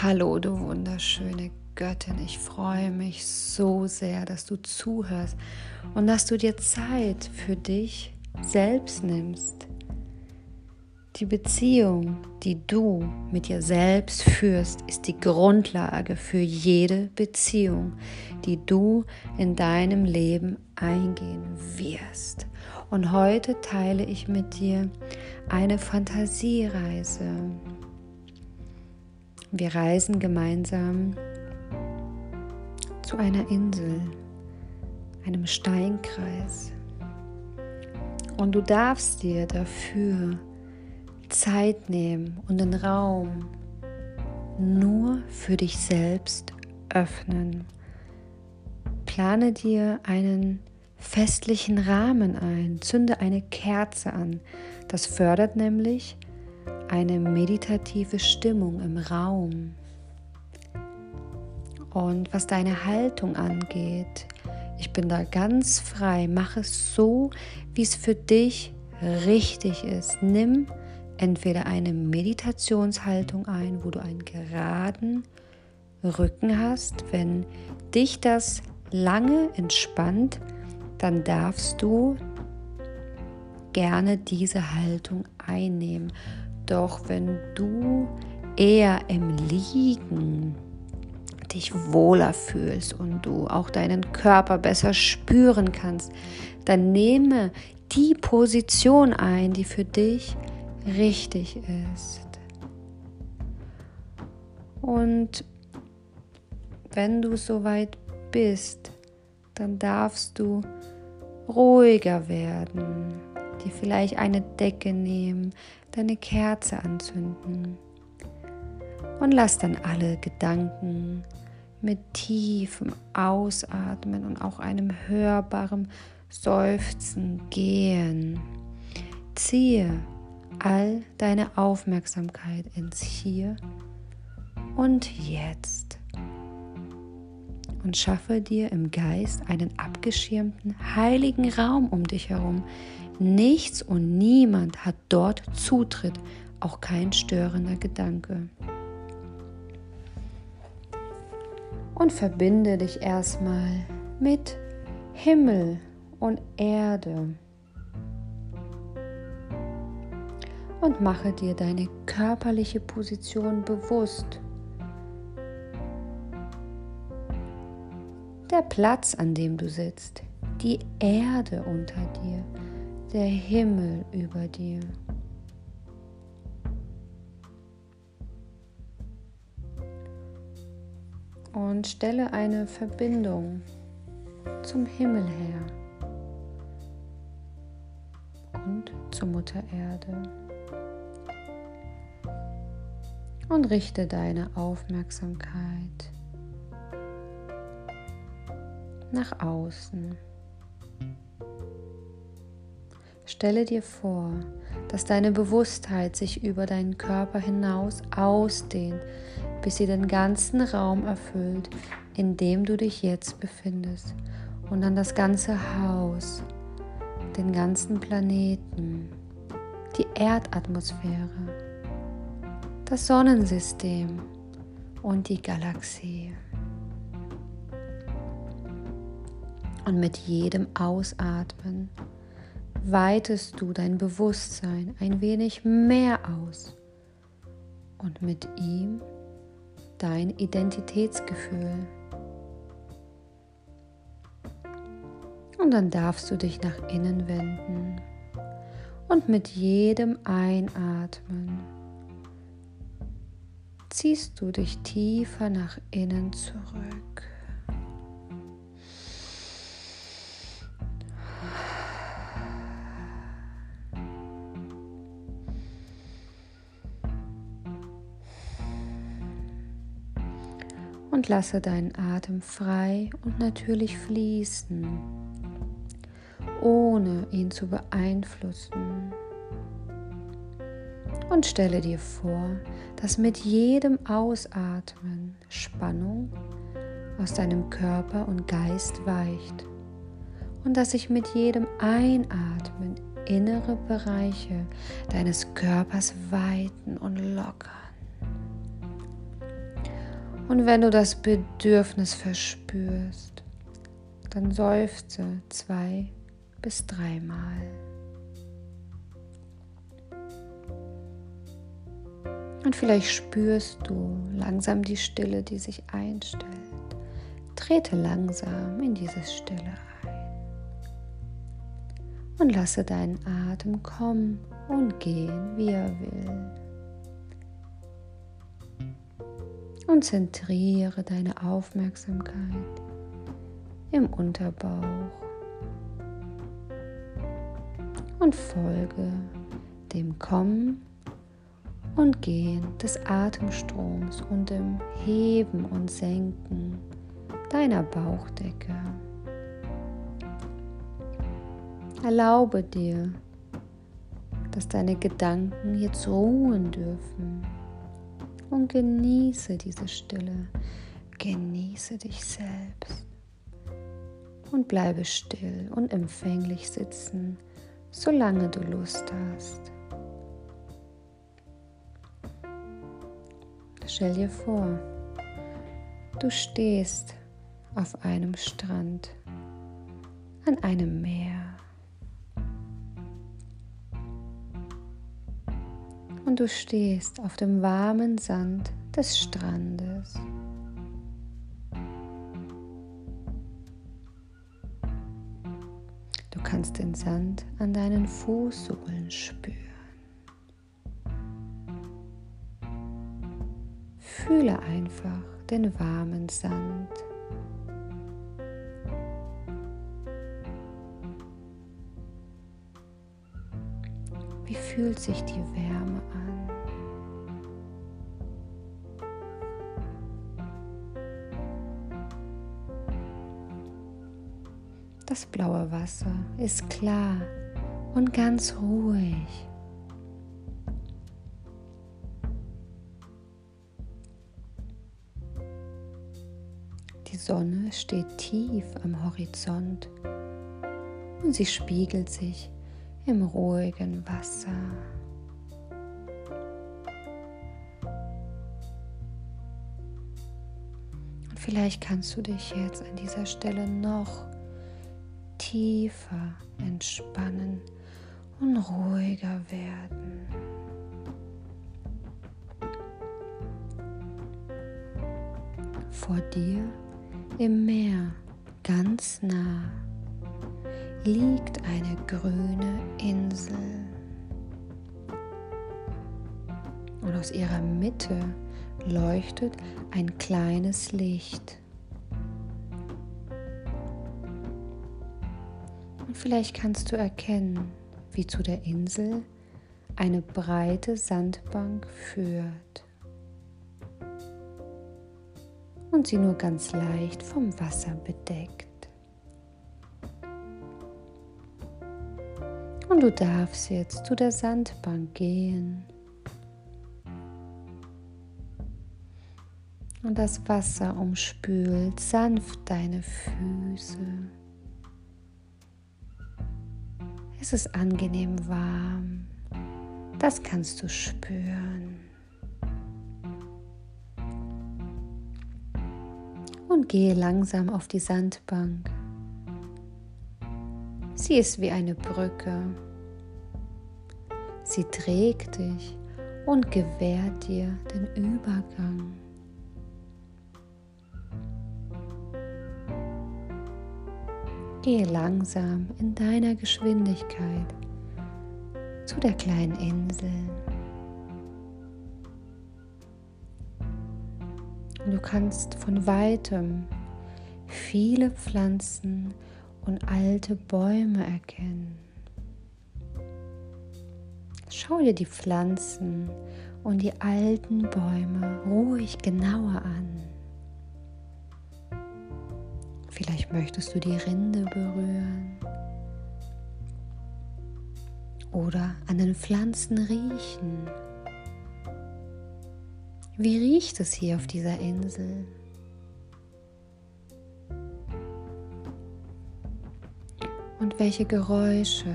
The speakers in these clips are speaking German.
Hallo, du wunderschöne Göttin. Ich freue mich so sehr, dass du zuhörst und dass du dir Zeit für dich selbst nimmst. Die Beziehung, die du mit dir selbst führst, ist die Grundlage für jede Beziehung, die du in deinem Leben eingehen wirst. Und heute teile ich mit dir eine Fantasiereise wir reisen gemeinsam zu einer Insel, einem Steinkreis. Und du darfst dir dafür Zeit nehmen und den Raum nur für dich selbst öffnen. Plane dir einen festlichen Rahmen ein, zünde eine Kerze an. Das fördert nämlich eine meditative Stimmung im Raum. Und was deine Haltung angeht, ich bin da ganz frei. Mach es so, wie es für dich richtig ist. Nimm entweder eine Meditationshaltung ein, wo du einen geraden Rücken hast. Wenn dich das lange entspannt, dann darfst du gerne diese Haltung einnehmen. Doch wenn du eher im Liegen dich wohler fühlst und du auch deinen Körper besser spüren kannst, dann nehme die Position ein, die für dich richtig ist. Und wenn du soweit bist, dann darfst du ruhiger werden, dir vielleicht eine Decke nehmen, deine Kerze anzünden und lass dann alle Gedanken mit tiefem Ausatmen und auch einem hörbaren Seufzen gehen. Ziehe all deine Aufmerksamkeit ins Hier und Jetzt und schaffe dir im Geist einen abgeschirmten, heiligen Raum um dich herum, Nichts und niemand hat dort Zutritt, auch kein störender Gedanke. Und verbinde dich erstmal mit Himmel und Erde. Und mache dir deine körperliche Position bewusst. Der Platz, an dem du sitzt, die Erde unter dir, der Himmel über dir. Und stelle eine Verbindung zum Himmel her und zur Mutter Erde. Und richte deine Aufmerksamkeit nach außen. Stelle dir vor, dass deine Bewusstheit sich über deinen Körper hinaus ausdehnt, bis sie den ganzen Raum erfüllt, in dem du dich jetzt befindest und dann das ganze Haus, den ganzen Planeten, die Erdatmosphäre, das Sonnensystem und die Galaxie. Und mit jedem Ausatmen weitest du dein Bewusstsein ein wenig mehr aus und mit ihm dein Identitätsgefühl. Und dann darfst du dich nach innen wenden und mit jedem Einatmen ziehst du dich tiefer nach innen zurück. Lasse deinen Atem frei und natürlich fließen, ohne ihn zu beeinflussen. Und stelle dir vor, dass mit jedem Ausatmen Spannung aus deinem Körper und Geist weicht und dass sich mit jedem Einatmen innere Bereiche deines Körpers weiten und lockern. Und wenn du das Bedürfnis verspürst, dann seufze zwei bis dreimal. Und vielleicht spürst du langsam die Stille, die sich einstellt. Trete langsam in diese Stille ein. Und lasse deinen Atem kommen und gehen, wie er will. Und zentriere deine Aufmerksamkeit im Unterbauch und folge dem Kommen und Gehen des Atemstroms und dem Heben und Senken deiner Bauchdecke. Erlaube dir, dass deine Gedanken jetzt ruhen dürfen und genieße diese Stille, genieße dich selbst und bleibe still und empfänglich sitzen, solange du Lust hast. Stell dir vor, du stehst auf einem Strand, an einem Meer. Und du stehst auf dem warmen Sand des Strandes. Du kannst den Sand an deinen Fußsohlen spüren. Fühle einfach den warmen Sand. Wie fühlt sich die Wärme an? Das blaue Wasser ist klar und ganz ruhig. Sonne steht tief am Horizont und sie spiegelt sich im ruhigen Wasser. Und vielleicht kannst du dich jetzt an dieser Stelle noch tiefer entspannen und ruhiger werden. Vor dir im Meer, ganz nah, liegt eine grüne Insel. Und aus ihrer Mitte leuchtet ein kleines Licht. Und vielleicht kannst du erkennen, wie zu der Insel eine breite Sandbank führt. und sie nur ganz leicht vom Wasser bedeckt. Und du darfst jetzt zu der Sandbank gehen. Und das Wasser umspült sanft deine Füße. Es ist angenehm warm. Das kannst du spüren. und gehe langsam auf die Sandbank. Sie ist wie eine Brücke. Sie trägt dich und gewährt dir den Übergang. Gehe langsam in deiner Geschwindigkeit zu der kleinen Insel. Du kannst von weitem viele Pflanzen und alte Bäume erkennen. Schau dir die Pflanzen und die alten Bäume ruhig genauer an. Vielleicht möchtest du die Rinde berühren oder an den Pflanzen riechen. Wie riecht es hier auf dieser Insel? Und welche Geräusche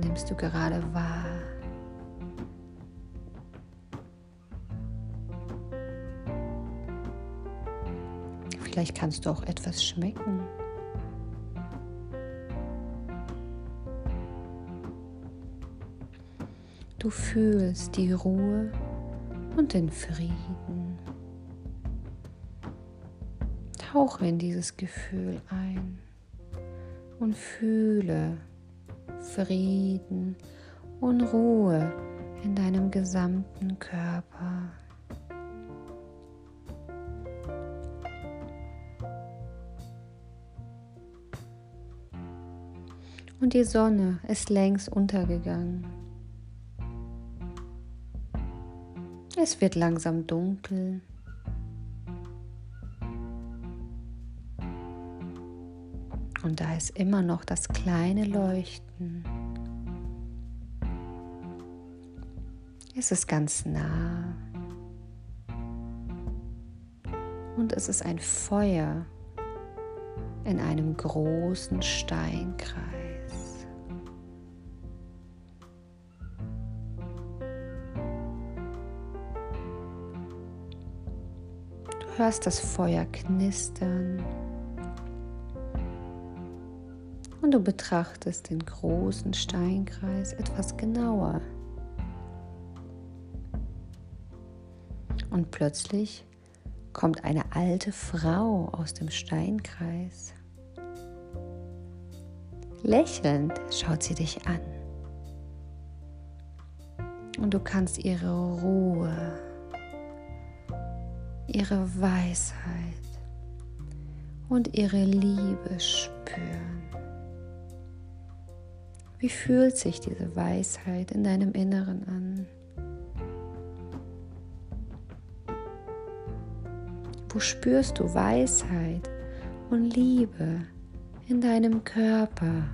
nimmst du gerade wahr? Vielleicht kannst du auch etwas schmecken. Du fühlst die Ruhe und den Frieden. Tauche in dieses Gefühl ein und fühle Frieden und Ruhe in deinem gesamten Körper. Und die Sonne ist längst untergegangen. Es wird langsam dunkel. Und da ist immer noch das kleine Leuchten. Es ist ganz nah. Und es ist ein Feuer in einem großen Steinkreis. Hörst das Feuer knistern und du betrachtest den großen Steinkreis etwas genauer. Und plötzlich kommt eine alte Frau aus dem Steinkreis. Lächelnd schaut sie dich an. Und du kannst ihre Ruhe, ihre Weisheit und ihre Liebe spüren. Wie fühlt sich diese Weisheit in deinem Inneren an? Wo spürst du Weisheit und Liebe in deinem Körper?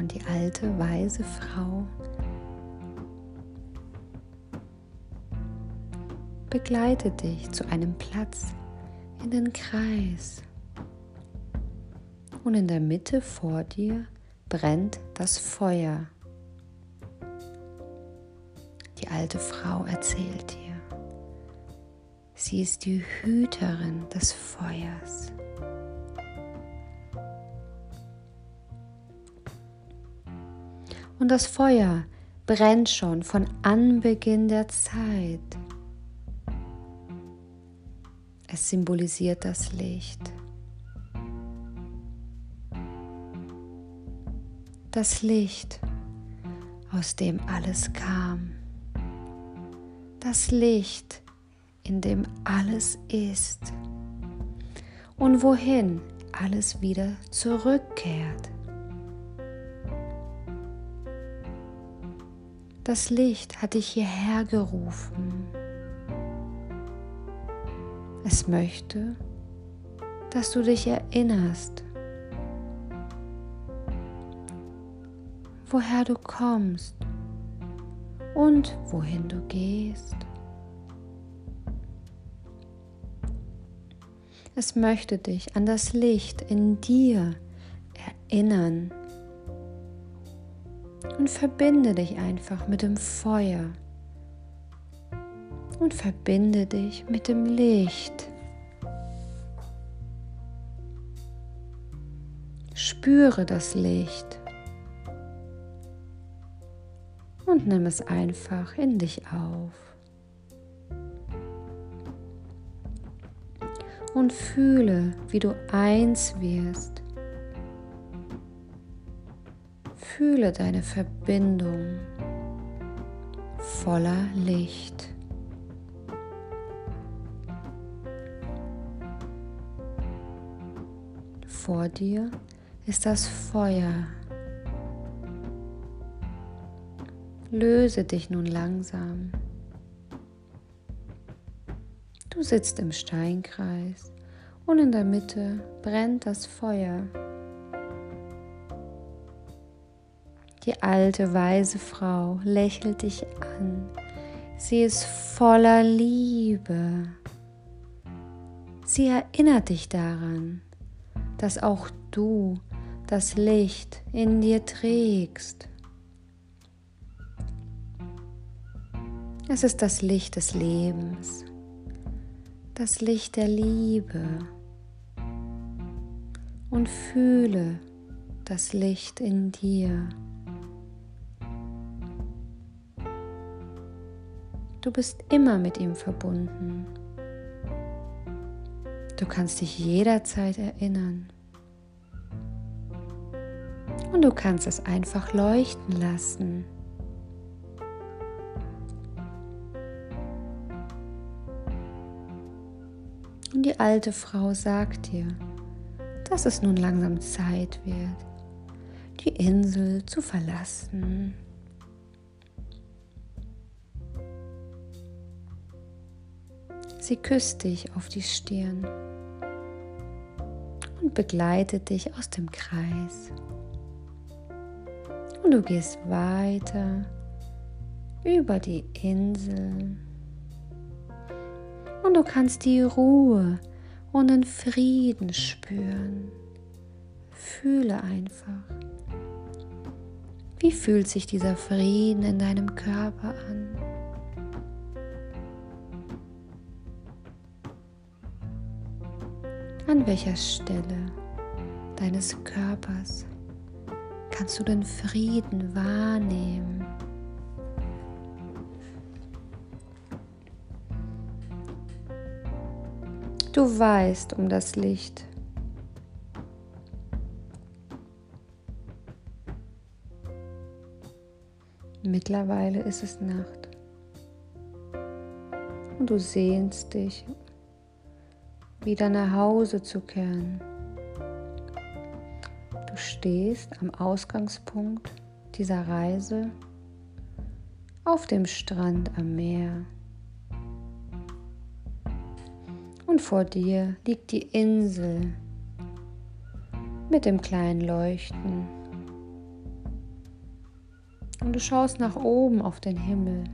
Und die alte, weise Frau begleitet dich zu einem Platz in den Kreis. Und in der Mitte vor dir brennt das Feuer alte Frau erzählt dir. Sie ist die Hüterin des Feuers. Das Feuer brennt schon von Anbeginn der Zeit. Es symbolisiert das Licht. Das Licht, aus dem alles kam das Licht, in dem alles ist und wohin alles wieder zurückkehrt. Das Licht hat dich hierher gerufen. Es möchte, dass du dich erinnerst, woher du kommst und wohin du gehst. Es möchte dich an das Licht in dir erinnern und verbinde dich einfach mit dem Feuer und verbinde dich mit dem Licht. Spüre das Licht. und nimm es einfach in dich auf. Und fühle, wie du eins wirst. Fühle deine Verbindung voller Licht. Vor dir ist das Feuer Löse dich nun langsam. Du sitzt im Steinkreis und in der Mitte brennt das Feuer. Die alte weise Frau lächelt dich an. Sie ist voller Liebe. Sie erinnert dich daran, dass auch du das Licht in dir trägst. Es ist das Licht des Lebens, das Licht der Liebe. Und fühle das Licht in dir. Du bist immer mit ihm verbunden. Du kannst dich jederzeit erinnern. Und du kannst es einfach leuchten lassen. Und die alte Frau sagt dir, dass es nun langsam Zeit wird, die Insel zu verlassen. Sie küsst dich auf die Stirn und begleitet dich aus dem Kreis. Und du gehst weiter über die Insel und du kannst die Ruhe und den Frieden spüren. Fühle einfach. Wie fühlt sich dieser Frieden in deinem Körper an? An welcher Stelle deines Körpers kannst du den Frieden wahrnehmen? Du weißt um das Licht. Mittlerweile ist es Nacht und du sehnst dich, wieder nach Hause zu kehren. Du stehst am Ausgangspunkt dieser Reise auf dem Strand am Meer. und vor dir liegt die Insel mit dem kleinen Leuchten. Und du schaust nach oben auf den Himmel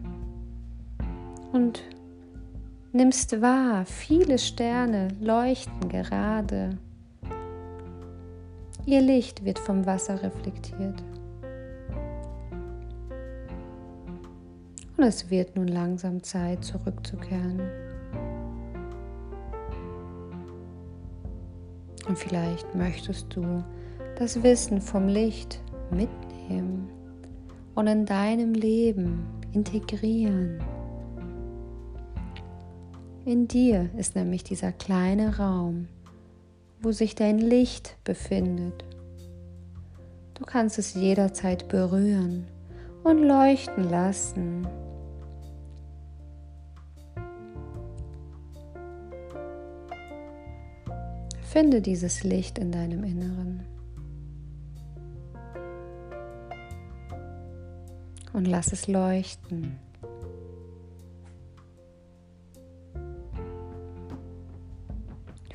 und nimmst wahr, viele Sterne leuchten gerade. Ihr Licht wird vom Wasser reflektiert. Und es wird nun langsam Zeit, zurückzukehren. Und vielleicht möchtest du das Wissen vom Licht mitnehmen und in deinem Leben integrieren. In dir ist nämlich dieser kleine Raum, wo sich dein Licht befindet. Du kannst es jederzeit berühren und leuchten lassen. Finde dieses Licht in deinem Inneren. Und lass es leuchten.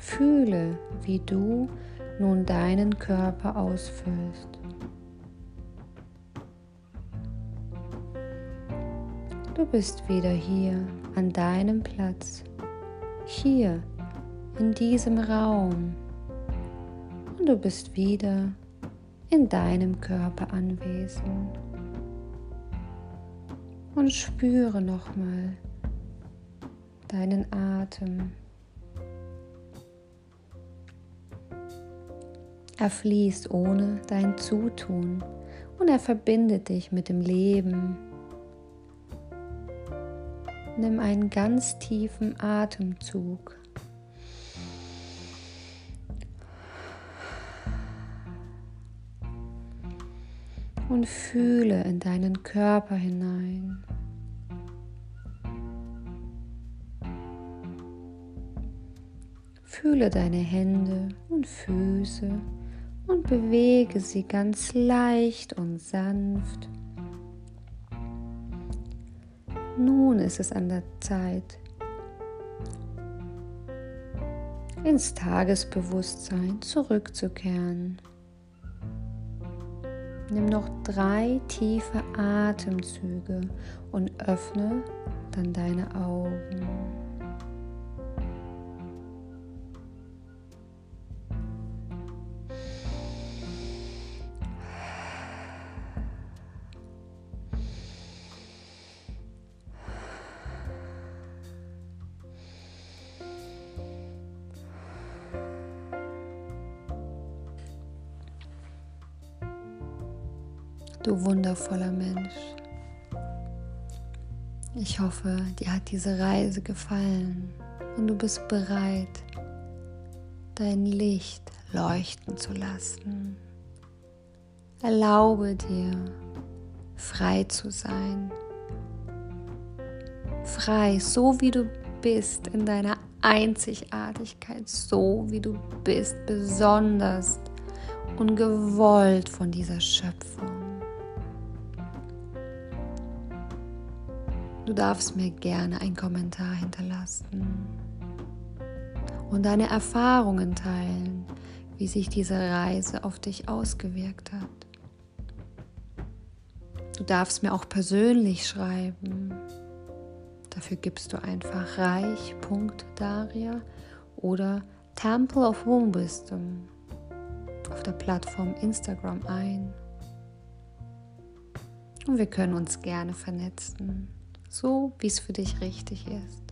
Fühle, wie du nun deinen Körper ausfüllst. Du bist wieder hier an deinem Platz, hier in diesem Raum und du bist wieder in deinem Körper anwesend. Und spüre nochmal deinen Atem. Er fließt ohne dein Zutun und er verbindet dich mit dem Leben. Nimm einen ganz tiefen Atemzug. und fühle in deinen Körper hinein. Fühle deine Hände und Füße und bewege sie ganz leicht und sanft. Nun ist es an der Zeit, ins Tagesbewusstsein zurückzukehren. Nimm noch drei tiefe Atemzüge und öffne dann deine Augen. Wundervoller Mensch. Ich hoffe, dir hat diese Reise gefallen und du bist bereit, dein Licht leuchten zu lassen. Erlaube dir, frei zu sein. Frei, so wie du bist, in deiner Einzigartigkeit, so wie du bist, besonders und gewollt von dieser Schöpfung. Du darfst mir gerne einen Kommentar hinterlassen und deine Erfahrungen teilen, wie sich diese Reise auf dich ausgewirkt hat. Du darfst mir auch persönlich schreiben. Dafür gibst du einfach reich.daria oder Temple of Womb Wisdom auf der Plattform Instagram ein. Und wir können uns gerne vernetzen, so wie es für dich richtig ist.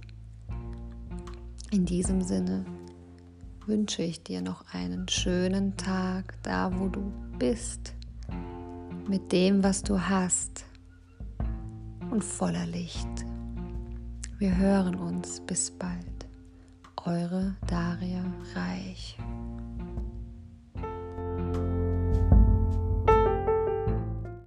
In diesem Sinne wünsche ich dir noch einen schönen Tag da, wo du bist, mit dem, was du hast und voller Licht. Wir hören uns bis bald. Eure Daria Reich.